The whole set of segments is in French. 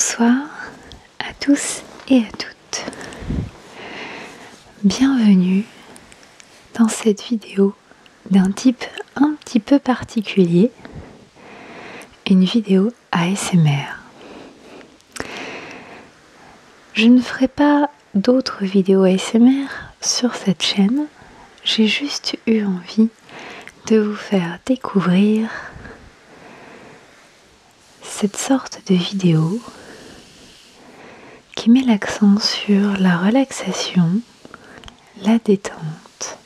Bonsoir à tous et à toutes. Bienvenue dans cette vidéo d'un type un petit peu particulier, une vidéo ASMR. Je ne ferai pas d'autres vidéos ASMR sur cette chaîne, j'ai juste eu envie de vous faire découvrir cette sorte de vidéo qui met l'accent sur la relaxation, la détente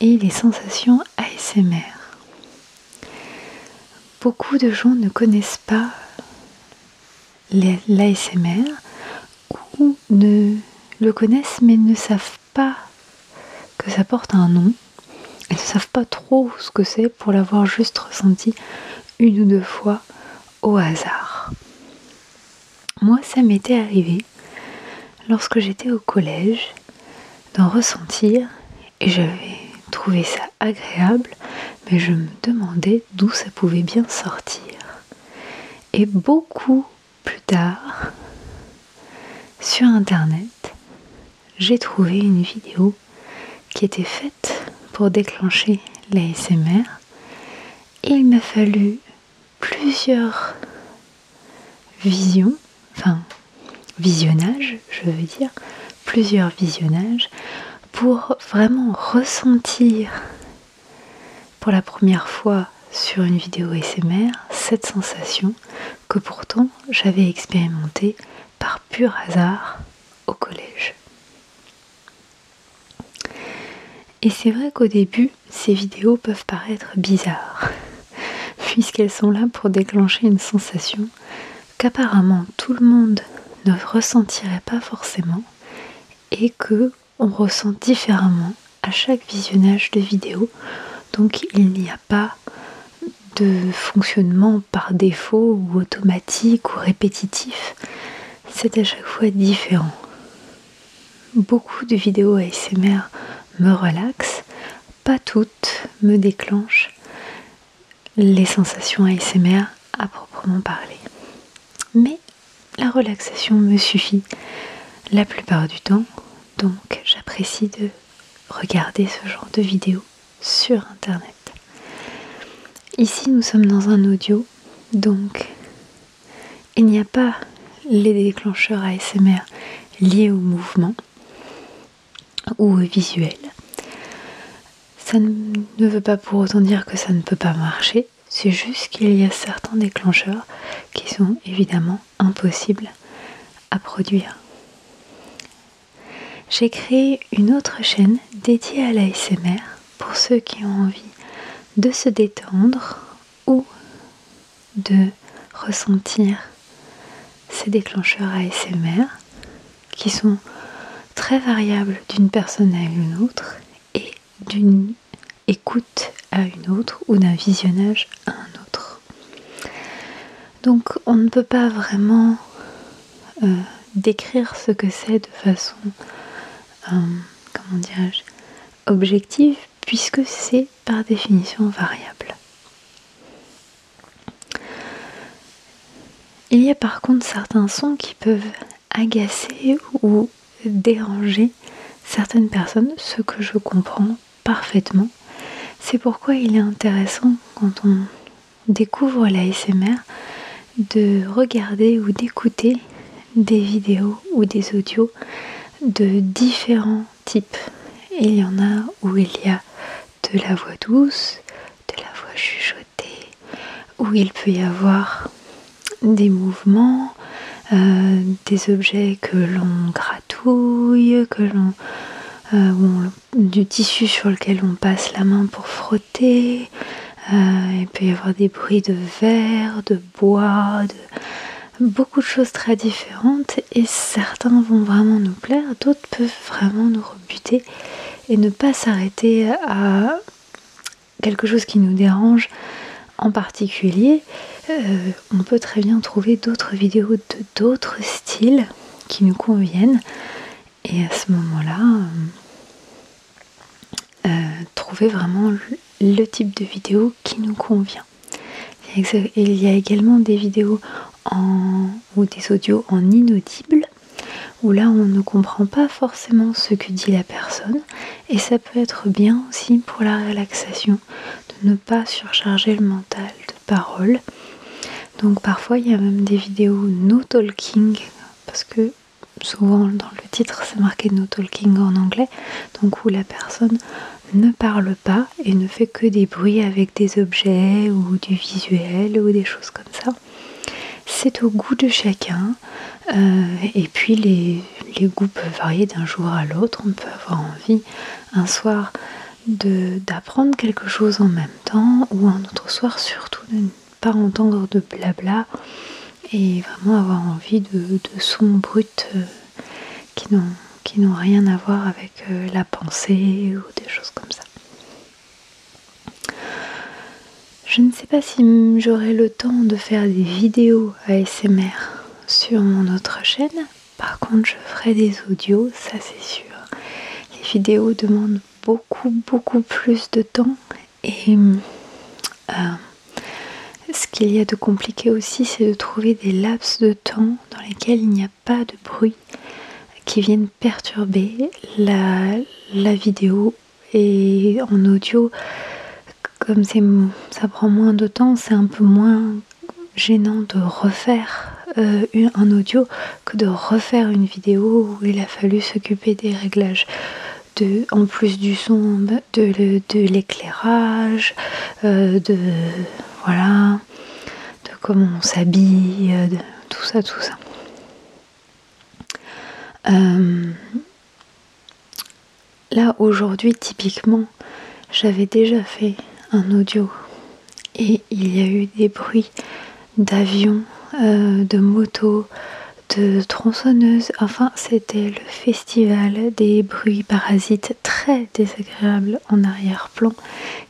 et les sensations ASMR. Beaucoup de gens ne connaissent pas l'ASMR ou ne le connaissent mais ne savent pas que ça porte un nom. Ils ne savent pas trop ce que c'est pour l'avoir juste ressenti une ou deux fois au hasard. Moi, ça m'était arrivé lorsque j'étais au collège d'en ressentir et j'avais trouvé ça agréable, mais je me demandais d'où ça pouvait bien sortir. Et beaucoup plus tard, sur internet, j'ai trouvé une vidéo qui était faite pour déclencher l'ASMR il m'a fallu plusieurs visions, enfin visionnages, je veux dire, plusieurs visionnages pour vraiment ressentir pour la première fois sur une vidéo SMR cette sensation que pourtant j'avais expérimentée par pur hasard au collège. Et c'est vrai qu'au début, ces vidéos peuvent paraître bizarres puisqu'elles sont là pour déclencher une sensation qu'apparemment tout le monde ne ressentirait pas forcément et que on ressent différemment à chaque visionnage de vidéo. Donc il n'y a pas de fonctionnement par défaut ou automatique ou répétitif. C'est à chaque fois différent. Beaucoup de vidéos ASMR me relaxent, pas toutes me déclenchent les sensations ASMR à proprement parler. Mais la relaxation me suffit la plupart du temps, donc j'apprécie de regarder ce genre de vidéos sur internet. Ici nous sommes dans un audio, donc il n'y a pas les déclencheurs ASMR liés au mouvement ou au visuel. Ça ne veut pas pour autant dire que ça ne peut pas marcher, c'est juste qu'il y a certains déclencheurs qui sont évidemment impossibles à produire. J'ai créé une autre chaîne dédiée à l'ASMR pour ceux qui ont envie de se détendre ou de ressentir ces déclencheurs ASMR qui sont très variables d'une personne à une autre et d'une écoute à une autre ou d'un visionnage à un autre. Donc on ne peut pas vraiment euh, décrire ce que c'est de façon, euh, comment dirais-je, objective puisque c'est par définition variable. Il y a par contre certains sons qui peuvent agacer ou déranger certaines personnes, ce que je comprends parfaitement. C'est pourquoi il est intéressant quand on découvre l'ASMR de regarder ou d'écouter des vidéos ou des audios de différents types. Il y en a où il y a de la voix douce, de la voix chuchotée, où il peut y avoir des mouvements, euh, des objets que l'on gratouille, que l'on euh, du tissu sur lequel on passe la main pour frotter. Euh, il peut y avoir des bruits de verre, de bois, de beaucoup de choses très différentes et certains vont vraiment nous plaire, d'autres peuvent vraiment nous rebuter et ne pas s'arrêter à quelque chose qui nous dérange en particulier. Euh, on peut très bien trouver d'autres vidéos de d'autres styles qui nous conviennent et à ce moment-là, euh, trouver vraiment le type de vidéo qui nous convient. Il y a également des vidéos en, ou des audios en inaudible, où là on ne comprend pas forcément ce que dit la personne, et ça peut être bien aussi pour la relaxation de ne pas surcharger le mental de paroles. Donc parfois il y a même des vidéos no talking, parce que souvent dans le titre c'est marqué no talking en anglais, donc où la personne ne parle pas et ne fait que des bruits avec des objets ou du visuel ou des choses comme ça. C'est au goût de chacun euh, et puis les, les, goûts peuvent varier d'un jour à l'autre. On peut avoir envie un soir d'apprendre quelque chose en même temps ou un autre soir surtout de ne pas entendre de blabla et vraiment avoir envie de, sons bruts euh, qui n'ont qui n'ont rien à voir avec euh, la pensée ou des choses comme ça. Je ne sais pas si j'aurai le temps de faire des vidéos ASMR sur mon autre chaîne. Par contre, je ferai des audios, ça c'est sûr. Les vidéos demandent beaucoup, beaucoup plus de temps. Et euh, ce qu'il y a de compliqué aussi, c'est de trouver des laps de temps dans lesquels il n'y a pas de bruit qui viennent perturber la, vidéo et en audio. Comme ça prend moins de temps c'est un peu moins gênant de refaire euh, un audio que de refaire une vidéo où il a fallu s'occuper des réglages de, en plus du son de, de l'éclairage euh, de voilà de comment on s'habille de tout ça tout ça. Euh, là aujourd'hui typiquement j'avais déjà fait un audio et il y a eu des bruits d'avions, euh, de motos, de tronçonneuses. Enfin, c'était le festival des bruits parasites très désagréables en arrière-plan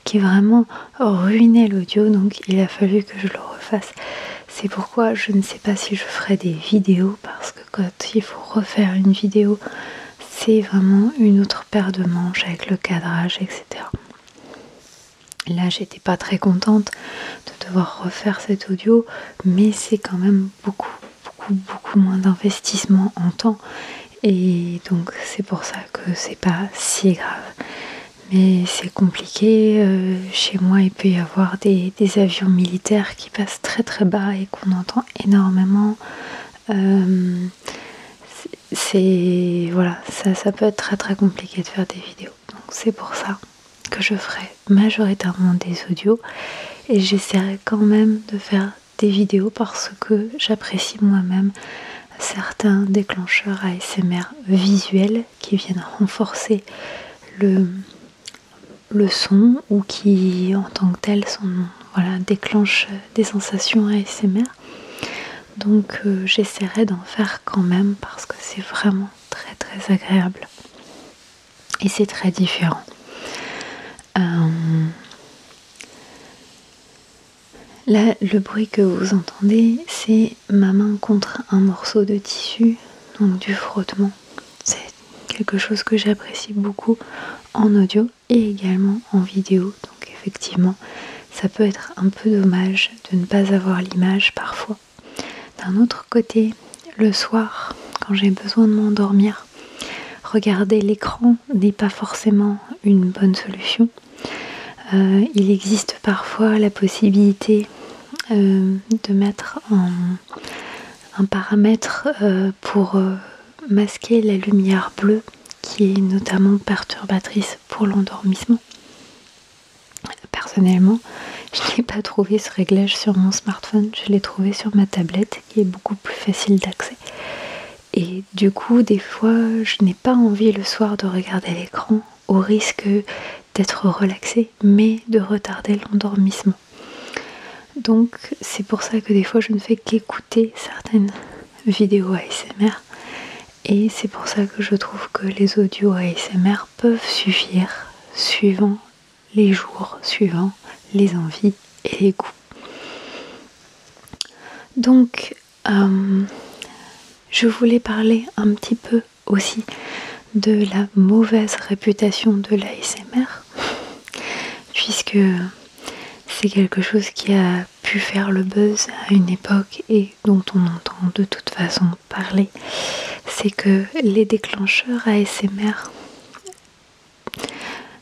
qui vraiment ruinait l'audio. Donc, il a fallu que je le refasse. C'est pourquoi je ne sais pas si je ferai des vidéos parce que quand il faut refaire une vidéo, c'est vraiment une autre paire de manches avec le cadrage, etc. Là, j'étais pas très contente de devoir refaire cet audio, mais c'est quand même beaucoup, beaucoup, moins d'investissement en temps. Et donc, c'est pour ça que c'est pas si grave mais c'est compliqué. Euh, chez moi, il peut y avoir des, avions militaires qui passent très très bas et qu'on entend énormément. Euh, c'est voilà, ça, ça peut être très très compliqué de faire des vidéos. Donc c'est pour ça que je ferai majoritairement des audios et j'essaierai quand même de faire des vidéos parce que j'apprécie moi-même certains déclencheurs ASMR visuels qui viennent renforcer le, son ou qui en tant que tel sont, voilà, déclenchent des sensations ASMR. Donc euh, j'essaierai d'en faire quand même parce que c'est vraiment très très agréable. Et c'est très différent. Là, le bruit que vous entendez, c'est ma main contre un morceau de tissu, donc du frottement. C'est quelque chose que j'apprécie beaucoup en audio et également en vidéo. Donc effectivement, ça peut être un peu dommage de ne pas avoir l'image parfois. D'un autre côté, le soir, quand j'ai besoin de m'endormir, regarder l'écran n'est pas forcément une bonne solution. Euh, il existe parfois la possibilité euh, de mettre un, paramètre euh, pour masquer la lumière bleue qui est notamment perturbatrice pour l'endormissement. Personnellement, je n'ai pas trouvé ce réglage sur mon smartphone, je l'ai trouvé sur ma tablette qui est beaucoup plus facile d'accès. Et du coup, des fois, je n'ai pas envie le soir de regarder l'écran au risque d'être relaxé, mais de retarder l'endormissement. Donc, c'est pour ça que des fois, je ne fais qu'écouter certaines vidéos ASMR et c'est pour ça que je trouve que les audios ASMR peuvent suffire suivant les jours, suivant les envies et les goûts. Donc, euh, je voulais parler un petit peu aussi de la mauvaise réputation de l'ASMR, puisque quelque chose qui a pu faire le buzz à une époque et dont on entend de toute façon parler, c'est que les déclencheurs ASMR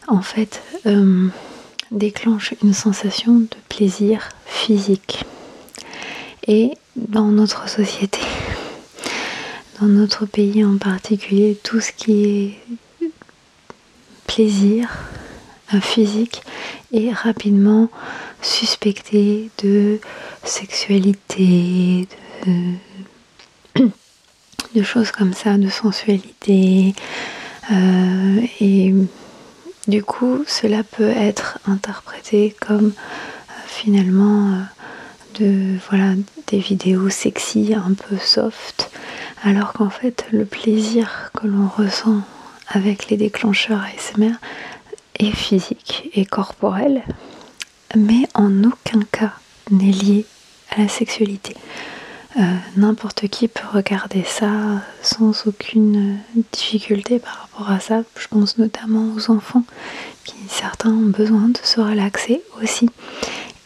en fait euh, déclenchent une sensation de plaisir physique. Et dans notre société, dans notre pays en particulier, tout ce qui est plaisir physique rapidement suspecté de sexualité, de, choses comme ça, de sensualité. Euh, et du coup, cela peut être interprété comme euh, finalement euh, de voilà des vidéos sexy un peu soft alors qu'en fait le plaisir que l'on ressent avec les déclencheurs ASMR est physique et corporel mais en aucun cas n'est lié à la sexualité euh, n'importe qui peut regarder ça sans aucune difficulté par rapport à ça. Je pense notamment aux enfants qui certains ont besoin de se relaxer aussi.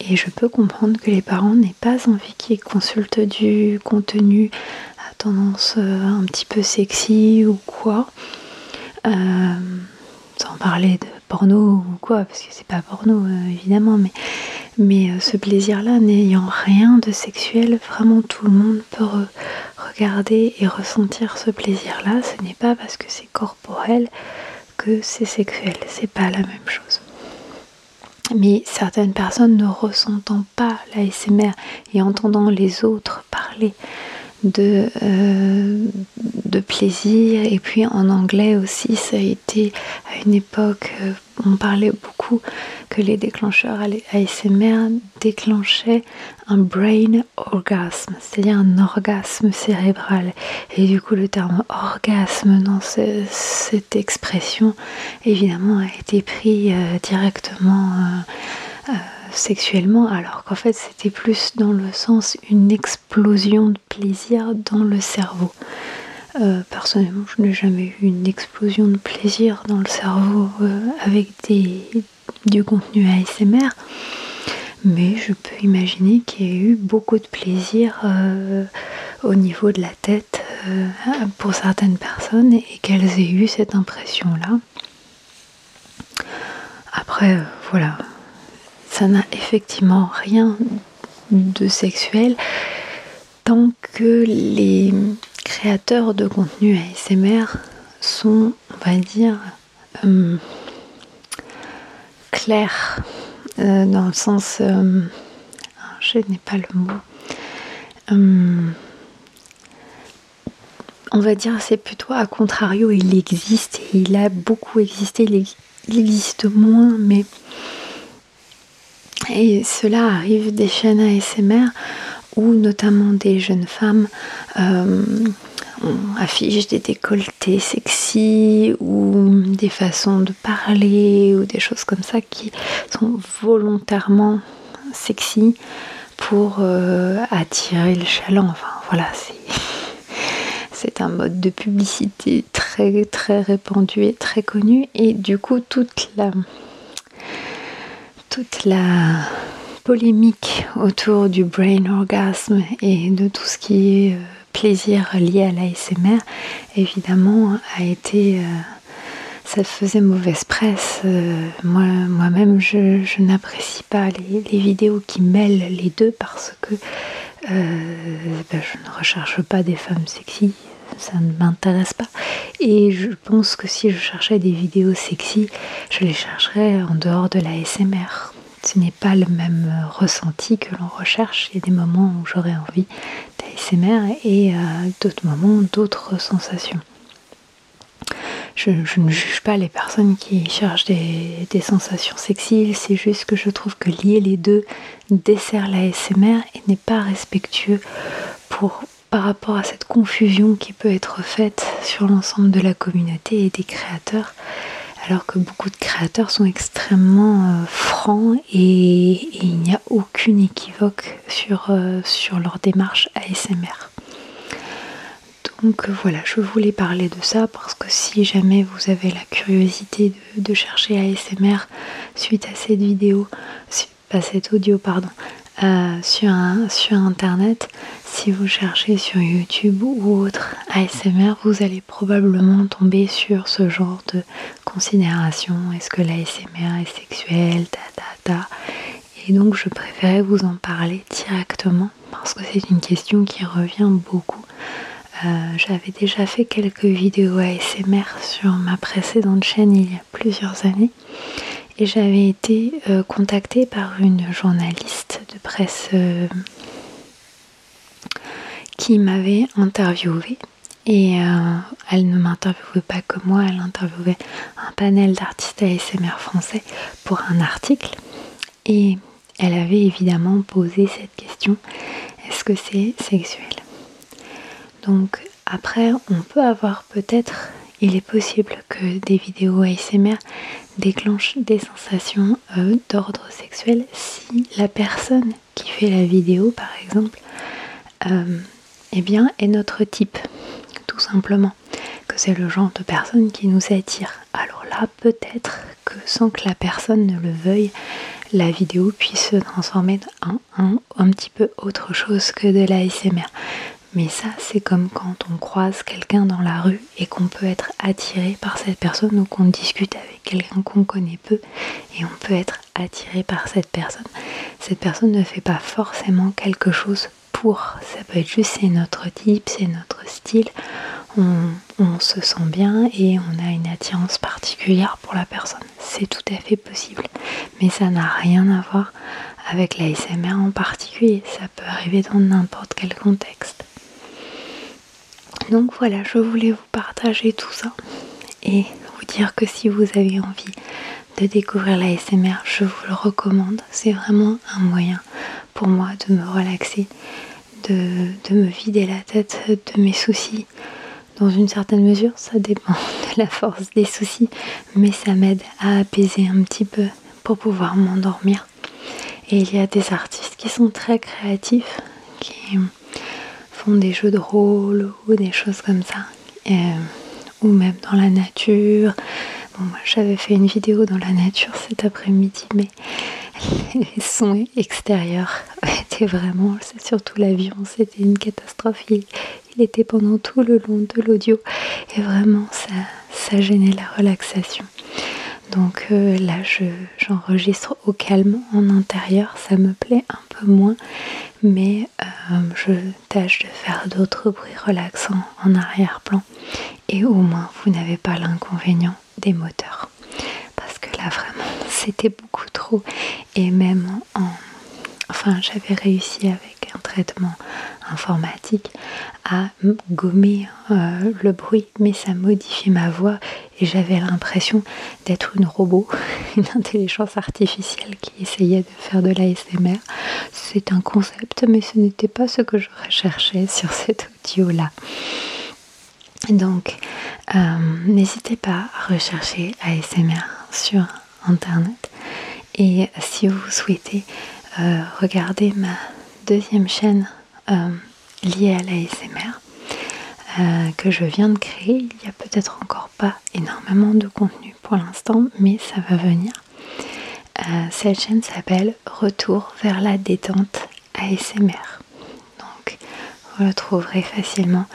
Et je peux comprendre que les parents n'aient pas envie qu'ils consultent du contenu à tendance euh, un petit peu sexy ou quoi. Euh, sans parler de porno ou quoi, parce que c'est pas porno euh, évidemment, mais, mais ce plaisir-là n'ayant rien de sexuel, vraiment tout le monde peut regarder et ressentir ce plaisir-là. Ce n'est pas parce que c'est corporel que c'est sexuel, c'est pas la même chose. Mais certaines personnes ne ressentant pas l'ASMR et entendant les autres parler de, euh, de plaisir. Et puis en anglais aussi, ça a été à une époque, euh, on parlait beaucoup que les déclencheurs ASMR déclenchaient un brain orgasme, c'est-à-dire un orgasme cérébral. Et du coup, le terme orgasme dans cette expression, évidemment, a été pris euh, directement sexuellement, alors qu'en fait c'était plus dans le sens une explosion de plaisir dans le cerveau. Euh, personnellement, je n'ai jamais eu une explosion de plaisir dans le cerveau euh, avec des, du contenu ASMR, mais je peux imaginer qu'il y a eu beaucoup de plaisir euh, au niveau de la tête pour certaines personnes et qu'elles aient eu cette impression-là. Après, voilà, ça n'a effectivement rien de sexuel tant que les créateurs de contenu ASMR sont, on va dire, euh, clairs euh, dans le sens, euh, je n'ai pas le mot. on va dire c'est plutôt à contrario, il existe et il a beaucoup existé, il existe moins, mais et cela arrive des chaînes ASMR où notamment des jeunes femmes euh, affichent des décolletés sexy ou des façons de parler ou des choses comme ça qui sont volontairement sexy pour euh, attirer le chaland. Enfin voilà, c'est un mode de publicité très très répandu et très connu et du coup toute la toute la polémique autour du brain orgasme et de tout ce qui est euh, plaisir lié à l'ASMR, évidemment, a été. Euh, ça faisait mauvaise presse. Euh, moi, moi-même, je, n'apprécie pas les, vidéos qui mêlent les deux parce que ben, je ne recherche pas des femmes sexy ça ne m'intéresse pas. Et je pense que si je cherchais des vidéos sexy, je les chercherais en dehors de la SMR. Ce n'est pas le même ressenti que l'on recherche. Il y a des moments où j'aurais envie d'ASMR et euh, d'autres moments d'autres sensations. Je, ne juge pas les personnes qui cherchent des, des sensations sexy, c'est juste que je trouve que lier les deux dessert l'ASMR et n'est pas respectueux pour par rapport à cette confusion qui peut être faite sur l'ensemble de la communauté et des créateurs, alors que beaucoup de créateurs sont extrêmement euh, francs et, il n'y a aucune équivoque sur, euh, sur leur démarche ASMR. Donc voilà, je voulais parler de ça parce que si jamais vous avez la curiosité de, chercher ASMR suite à cette vidéo, pas cet audio, pardon, euh, sur, sur Internet, si vous cherchez sur YouTube ou autre ASMR, vous allez probablement tomber sur ce genre de considération. Est-ce que l'ASMR est sexuel ta, ta, ta. Et donc je préférais vous en parler directement parce que c'est une question qui revient beaucoup. Euh, j'avais déjà fait quelques vidéos ASMR sur ma précédente chaîne il y a plusieurs années et j'avais été euh, contactée par une journaliste de presse euh, qui m'avait interviewée. Et elle ne m'interviewait pas que moi, elle interviewait un panel d'artistes ASMR français pour un article. Et elle avait évidemment posé cette question est-ce que c'est sexuel? Donc après, on peut avoir peut-être, il est possible que des vidéos ASMR déclenchent des sensations euh, d'ordre sexuel si la personne qui fait la vidéo, par exemple, euh, eh bien, est notre type, tout simplement. Que c'est le genre de personne qui nous attire. Alors là, peut-être que sans que la personne ne le veuille, la vidéo puisse se transformer en un, un petit peu autre chose que de l'ASMR. Mais ça, c'est comme quand on croise quelqu'un dans la rue et qu'on peut être attiré par cette personne ou qu'on discute avec quelqu'un qu'on connaît peu et on peut être attiré par cette personne. Cette personne ne fait pas forcément quelque chose pour. Ça peut être juste c'est notre type, c'est notre style. On, se sent bien et on a une attirance particulière pour la personne. C'est tout à fait possible. Mais ça n'a rien à voir avec l'ASMR en particulier. Ça peut arriver dans n'importe quel contexte. Donc voilà, je voulais vous partager tout ça et vous dire que si vous avez envie de découvrir l'ASMR, je vous le recommande. C'est vraiment un moyen pour moi de me relaxer, de, de, me vider la tête de mes soucis. Dans une certaine mesure, ça dépend de la force des soucis, mais ça m'aide à apaiser un petit peu pour pouvoir m'endormir. Et il y a des artistes qui sont très créatifs, qui des jeux de rôle ou des choses comme ça, ou même dans la nature. Bon, moi j'avais fait une vidéo dans la nature cet après-midi, mais les sons extérieurs étaient vraiment, c'est surtout l'avion, c'était une catastrophe. Il, était pendant tout le long de l'audio et vraiment ça, ça gênait la relaxation. Donc euh, là, j'enregistre au calme en intérieur, ça me plaît un peu moins, mais euh, je tâche de faire d'autres bruits relaxants en arrière-plan. Et au moins, vous n'avez pas l'inconvénient des moteurs. Parce que là, vraiment, c'était beaucoup trop. Et même en... Enfin, j'avais réussi avec traitement informatique à gommer euh, le bruit, mais ça modifiait ma voix et j'avais l'impression d'être une robot, une intelligence artificielle qui essayait de faire de l'ASMR. C'est un concept, mais ce n'était pas ce que je recherchais sur cet audio-là. Donc, euh, n'hésitez pas à rechercher ASMR sur Internet. Et si vous souhaitez euh, regarder ma deuxième chaîne euh, liée à l'ASMR, euh, que je viens de créer. Il n'y a peut-être encore pas énormément de contenu pour l'instant, mais ça va venir. Euh, cette chaîne s'appelle Retour vers la détente ASMR. Donc vous le trouverez facilement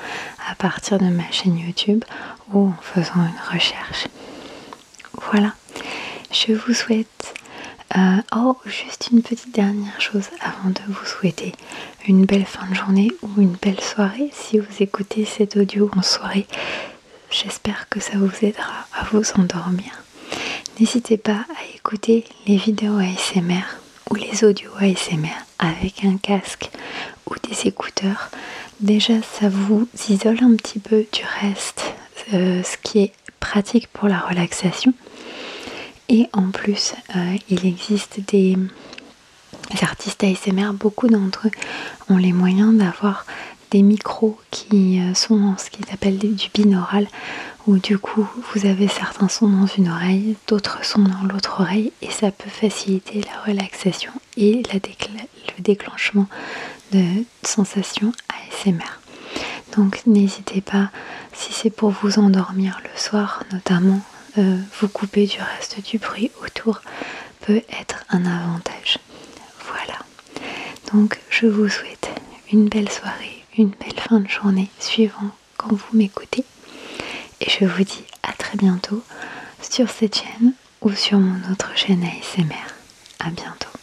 à partir de ma chaîne YouTube ou en faisant une recherche. Voilà, je vous souhaite euh, oh, juste une petite dernière chose avant de vous souhaiter une belle fin de journée ou une belle soirée. Si vous écoutez cet audio en soirée, j'espère que ça vous aidera à vous endormir. N'hésitez pas à écouter les vidéos ASMR ou les audios ASMR avec un casque ou des écouteurs. Déjà, ça vous isole un petit peu du reste, euh, ce qui est pratique pour la relaxation. Et en plus, euh, il existe des artistes ASMR, beaucoup d'entre eux ont les moyens d'avoir des micros qui euh, sont en ce qui s'appelle du binaural, où du coup vous avez certains sons dans une oreille, d'autres sons dans l'autre oreille, et ça peut faciliter la relaxation et le déclenchement de sensations ASMR. Donc n'hésitez pas, si c'est pour vous endormir le soir notamment, euh, vous couper du reste du bruit autour peut être un avantage. Voilà. je vous souhaite une belle soirée, une belle fin de journée, suivant quand vous m'écoutez. Et je vous dis à très bientôt sur cette chaîne ou sur mon autre chaîne ASMR. À bientôt.